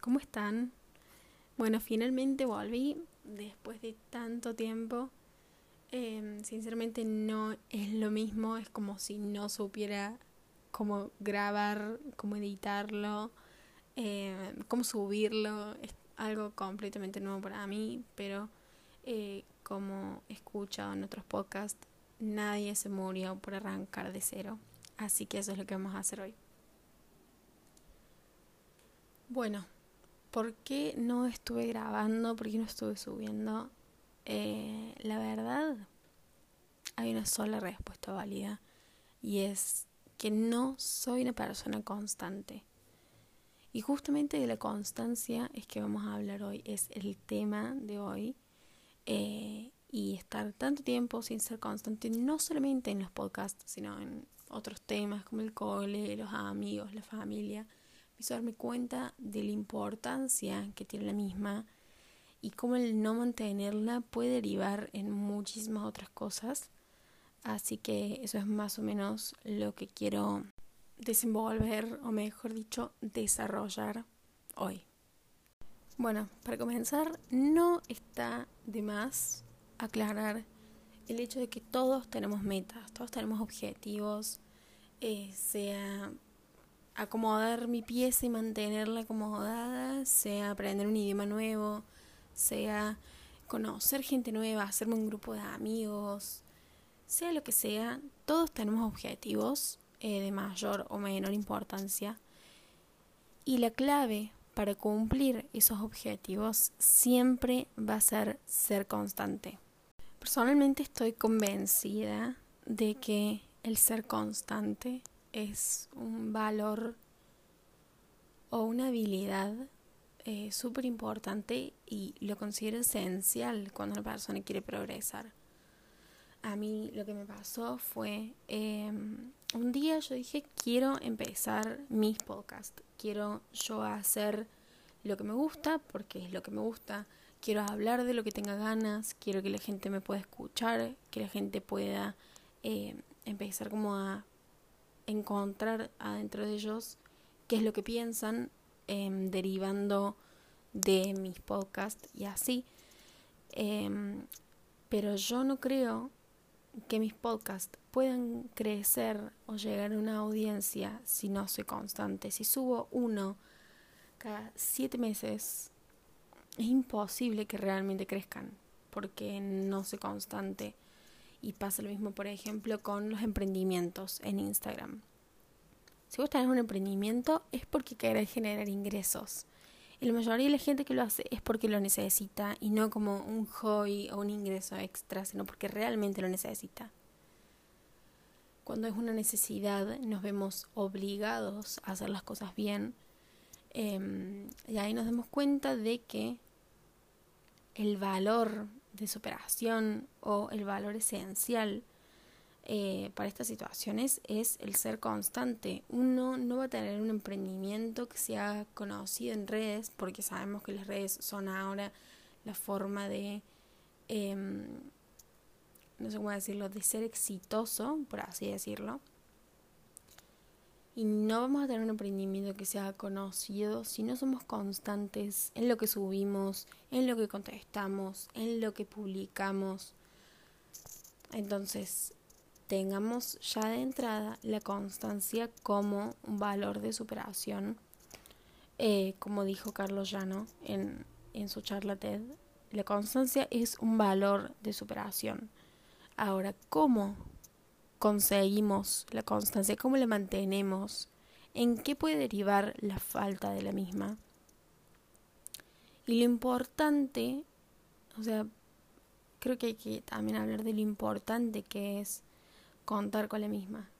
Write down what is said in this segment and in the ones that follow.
¿cómo están? Bueno, finalmente volví después de tanto tiempo. Em, sinceramente no es lo mismo, es como si no supiera cómo grabar, cómo editarlo, em, cómo subirlo. Es algo completamente nuevo para mí, pero eh, como he escuchado en otros podcasts, nadie se murió por arrancar de cero. Así que eso es lo que vamos a hacer hoy. Bueno, ¿por qué no estuve grabando? ¿Por qué no estuve subiendo? Eh, la verdad, hay una sola respuesta válida y es que no soy una persona constante. Y justamente de la constancia es que vamos a hablar hoy, es el tema de hoy. Eh, y estar tanto tiempo sin ser constante, no solamente en los podcasts, sino en otros temas como el cole, los amigos, la familia, hizo darme cuenta de la importancia que tiene la misma y cómo el no mantenerla puede derivar en muchísimas otras cosas. Así que eso es más o menos lo que quiero desenvolver, o mejor dicho, desarrollar hoy. Bueno, para comenzar, no está de más aclarar el hecho de que todos tenemos metas, todos tenemos objetivos, eh, sea acomodar mi pieza y mantenerla acomodada, sea aprender un idioma nuevo, sea conocer gente nueva, hacerme un grupo de amigos, sea lo que sea, todos tenemos objetivos eh, de mayor o menor importancia. Y la clave para cumplir esos objetivos siempre va a ser ser constante. Personalmente estoy convencida de que el ser constante es un valor o una habilidad eh, súper importante y lo considero esencial cuando una persona quiere progresar. A mí lo que me pasó fue, em, un día yo dije, quiero empezar mis podcasts, quiero yo hacer lo que me gusta, porque es lo que me gusta, quiero hablar de lo que tenga ganas, quiero que la gente me pueda escuchar, que la gente pueda eh, empezar como a encontrar adentro de ellos qué es lo que piensan, em, derivando de mis podcasts y así. Em, pero yo no creo que mis podcasts puedan crecer o llegar a una audiencia si no soy constante. Si subo uno cada siete meses es imposible que realmente crezcan porque no soy constante. Y pasa lo mismo, por ejemplo, con los emprendimientos en Instagram. Si vos tenés un emprendimiento es porque querés generar ingresos. Y la mayoría de la gente que lo hace es porque lo necesita y no como un hobby o un ingreso extra, sino porque realmente lo necesita. Cuando es una necesidad nos vemos obligados a hacer las cosas bien em, y ahí nos damos cuenta de que el valor de superación o el valor esencial eh, para estas situaciones es el ser constante. Uno no va a tener un emprendimiento que sea conocido en redes, porque sabemos que las redes son ahora la forma de, em, no sé cómo decirlo, de ser exitoso, por así decirlo. Y no vamos a tener un emprendimiento que sea conocido si no somos constantes en lo que subimos, en lo que contestamos, en lo que publicamos. Entonces, tengamos ya de entrada la constancia como un valor de superación. Eh, como dijo Carlos Llano en, en su charla TED, la constancia es un valor de superación. Ahora, ¿cómo conseguimos la constancia, cómo la mantenemos, en qué puede derivar la falta de la misma. Y lo importante, o sea, creo que hay que también hablar de lo importante que es contar con la misma,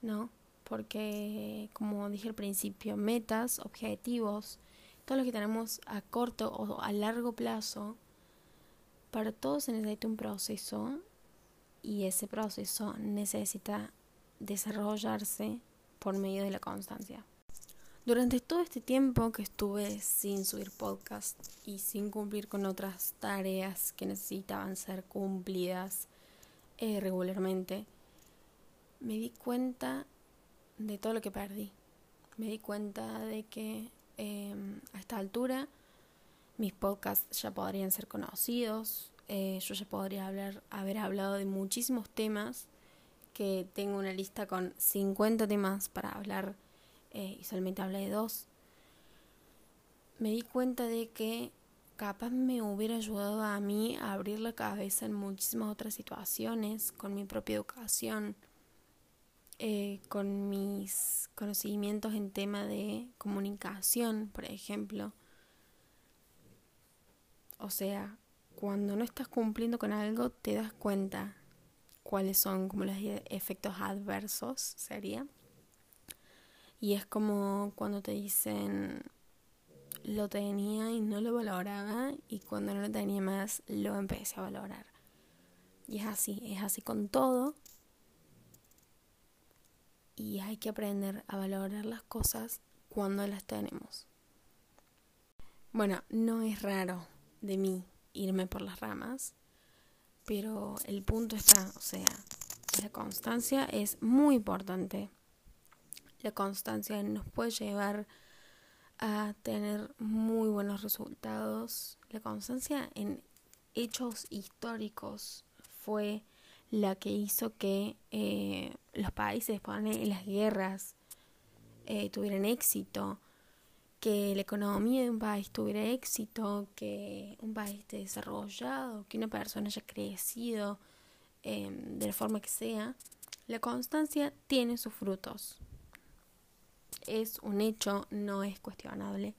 ¿no? Porque, como dije al principio, metas, objetivos, todo lo que tenemos a corto o a largo plazo, para todo se necesita un proceso y ese proceso necesita desarrollarse por medio de la constancia. Durante todo este tiempo que estuve sin subir podcast y sin cumplir con otras tareas que necesitaban ser cumplidas eh, regularmente, me di cuenta de todo lo que perdí. Me di cuenta de que em, a esta altura mis podcasts ya podrían ser conocidos, eh, yo ya podría hablar, haber hablado de muchísimos temas, que tengo una lista con 50 temas para hablar eh, y solamente hablé de dos. Me di cuenta de que capaz me hubiera ayudado a mí a abrir la cabeza en muchísimas otras situaciones, con mi propia educación, eh, con mis conocimientos en tema de comunicación, por ejemplo. O sea, cuando no estás cumpliendo con algo, te das cuenta cuáles son como los efectos adversos, sería. Y es como cuando te dicen lo tenía y no lo valoraba y cuando no lo tenía más lo empecé a valorar. Y es así, es así con todo. Y hay que aprender a valorar las cosas cuando las tenemos. Bueno, no es raro de mí irme por las ramas, pero el punto está, o sea, la constancia es muy importante. La constancia nos puede llevar a tener muy buenos resultados. La constancia en hechos históricos fue la que hizo que eh, los países en las guerras eh, tuvieran éxito, que la economía de un país tuviera éxito, que un país esté desarrollado, que una persona haya crecido em, de la forma que sea, la constancia tiene sus frutos. Es un hecho, no es cuestionable.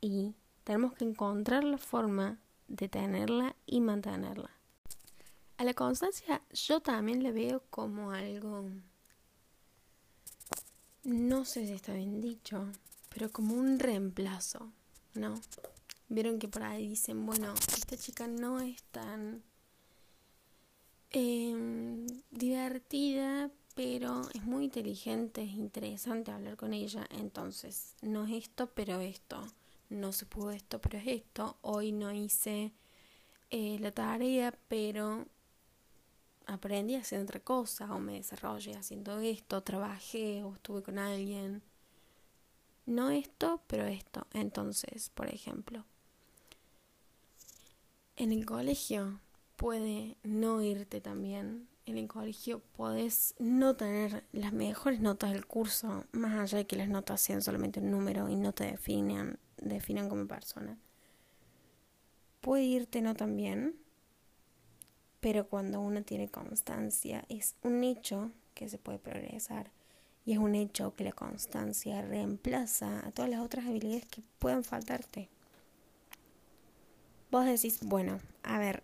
Y tenemos que encontrar la forma de tenerla y mantenerla. A la constancia yo también la veo como algo, no sé si está bien dicho, pero como un reemplazo, ¿no? Vieron que por ahí dicen, bueno, esta chica no es tan em, divertida, pero es muy inteligente, es interesante hablar con ella, entonces no es esto, pero esto, no se pudo esto, pero es esto, hoy no hice eh, la tarea, pero aprendí haciendo otra cosa, o me desarrollé haciendo esto, trabajé, o estuve con alguien no esto, pero esto. Entonces, por ejemplo, en el colegio puede no irte también. En el colegio podés no tener las mejores notas del curso, más allá de que las notas sean solamente un número y no te definan, como persona. Puede irte no tan bien, pero cuando uno tiene constancia es un hecho que se puede progresar y es un hecho que la constancia reemplaza a todas las otras habilidades que puedan faltarte. Vos decís, bueno, a ver,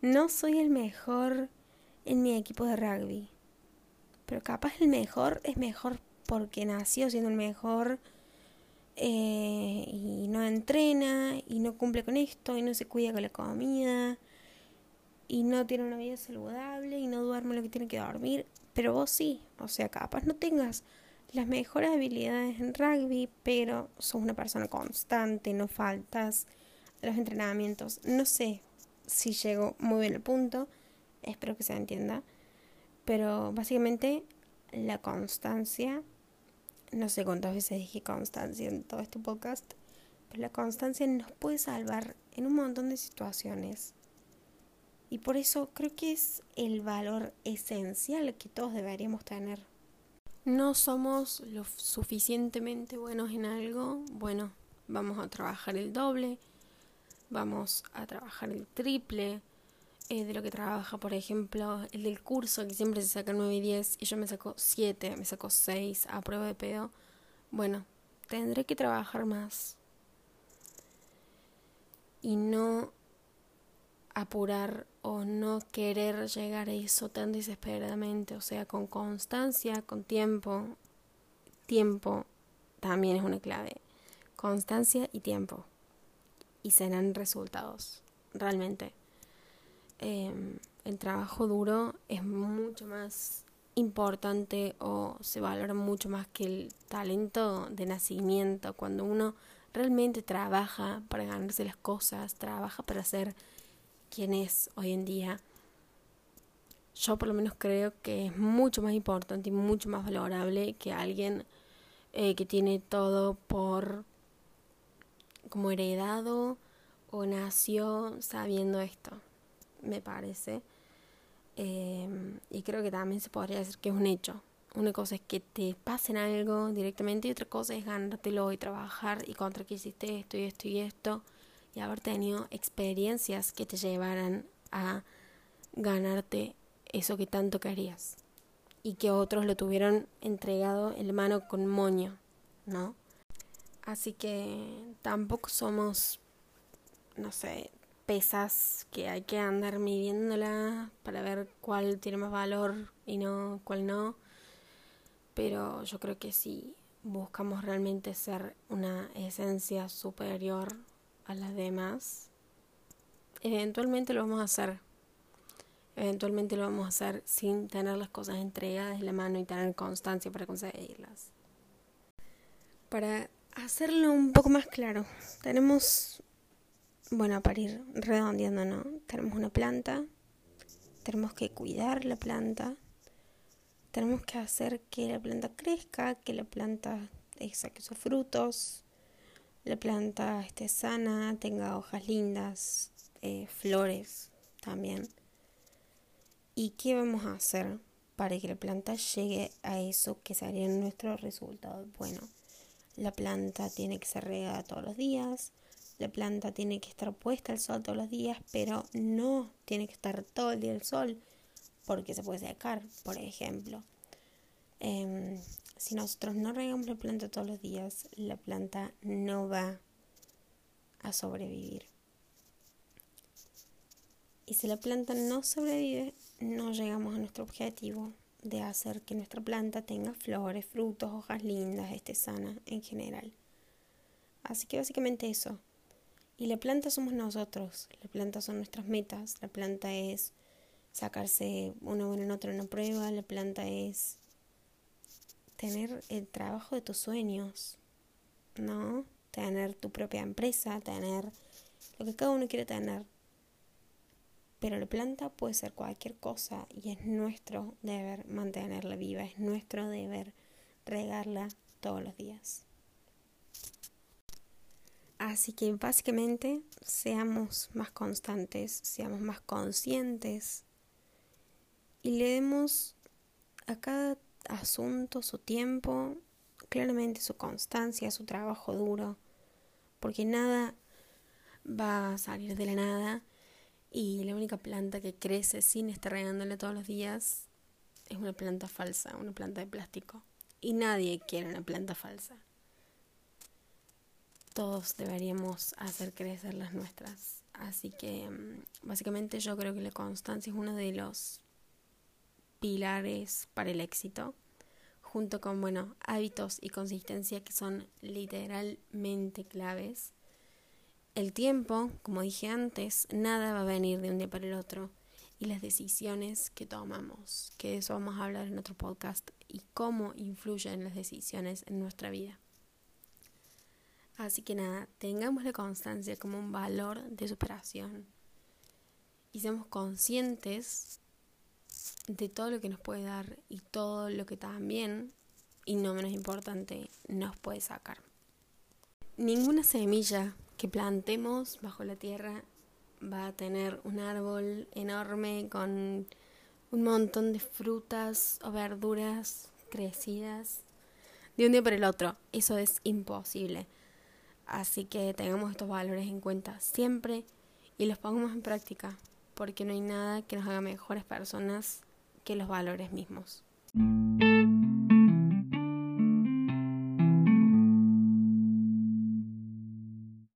no soy el mejor en mi equipo de rugby, pero capaz el mejor es mejor porque nació siendo el mejor eh, y no entrena y no cumple con esto y no se cuida con la comida y no tiene una vida saludable y no duerme lo que tiene que dormir pero vos sí, o sea, capaz no tengas las mejores habilidades en rugby, pero sos una persona constante, no faltas a los entrenamientos. No sé si llego muy bien al punto, espero que se entienda, pero básicamente la constancia, no sé cuántas veces dije constancia en todo este podcast, pero la constancia nos puede salvar en un montón de situaciones. Y por eso creo que es el valor esencial que todos deberíamos tener. No somos lo suficientemente buenos en algo, bueno, vamos a trabajar el doble, vamos a trabajar el triple eh, de lo que trabaja, por ejemplo, el del curso, que siempre se saca 9 y 10, y yo me saco 7, me saco 6 a prueba de pedo. Bueno, tendré que trabajar más. Y no apurar o no querer llegar a eso tan desesperadamente, o sea, con constancia, con tiempo. Tiempo también es una clave. Constancia y tiempo. Y serán resultados, realmente. Em, el trabajo duro es mucho más importante o se valora mucho más que el talento de nacimiento. Cuando uno realmente trabaja para ganarse las cosas, trabaja para hacer quién es hoy en día, yo por lo menos creo que es mucho más importante y mucho más valorable que alguien eh, que tiene todo por como heredado o nació sabiendo esto, me parece. Em, y creo que también se podría decir que es un hecho. Una cosa es que te pasen algo directamente y otra cosa es ganártelo y trabajar y contra que hiciste esto y esto y esto y haber tenido experiencias que te llevaran a ganarte eso que tanto querías y que otros lo tuvieron entregado en mano con moño, ¿no? Así que tampoco somos, no sé, pesas que hay que andar midiéndola para ver cuál tiene más valor y no cuál no. Pero yo creo que si buscamos realmente ser una esencia superior a las demás, eventualmente lo vamos a hacer. Eventualmente lo vamos a hacer sin tener las cosas entregadas en la mano y tener constancia para conseguirlas. Para hacerlo un poco más claro, tenemos, bueno, para ir redondeando, ¿no? Tenemos una planta, tenemos que cuidar la planta, tenemos que hacer que la planta crezca, que la planta saque sus frutos, la planta esté sana, tenga hojas lindas, eh, flores también. ¿Y qué vamos a hacer para que la planta llegue a eso que sería nuestro resultado? Bueno, la planta tiene que ser regada todos los días, la planta tiene que estar puesta al sol todos los días, pero no tiene que estar todo el día al sol porque se puede secar, por ejemplo. Em, si nosotros no regamos la planta todos los días, la planta no va a sobrevivir. Y si la planta no sobrevive, no llegamos a nuestro objetivo de hacer que nuestra planta tenga flores, frutos, hojas lindas, esté sana en general. Así que básicamente eso. Y la planta somos nosotros, la planta son nuestras metas, la planta es sacarse una buena nota en una prueba, la planta es tener el trabajo de tus sueños, ¿no? Tener tu propia empresa, tener lo que cada uno quiere tener. Pero la planta puede ser cualquier cosa y es nuestro deber mantenerla viva, es nuestro deber regarla todos los días. Así que básicamente seamos más constantes, seamos más conscientes y le demos a cada asunto su tiempo, claramente su constancia, su trabajo duro, porque nada va a salir de la nada y la única planta que crece sin estar regándole todos los días es una planta falsa, una planta de plástico. Y nadie quiere una planta falsa. Todos deberíamos hacer crecer las nuestras. Así que mm, básicamente yo creo que la constancia es uno de los pilares para el éxito, junto con, bueno, hábitos y consistencia que son literalmente claves el tiempo, como dije antes, nada va a venir de un día para el otro. Y las decisiones que tomamos, que de eso vamos a hablar en otro podcast, y cómo influyen las decisiones en nuestra vida. Así que nada, tengamos la constancia como un valor de superación y seamos conscientes de todo lo que nos puede dar y todo lo que también, y no menos importante, nos puede sacar. Ninguna semilla que plantemos bajo la tierra va a tener un árbol enorme con un montón de frutas o verduras crecidas de un día para el otro. Eso es imposible. Así que tengamos estos valores en cuenta siempre y los pongamos en práctica, porque no hay nada que nos haga mejores personas que los valores mismos.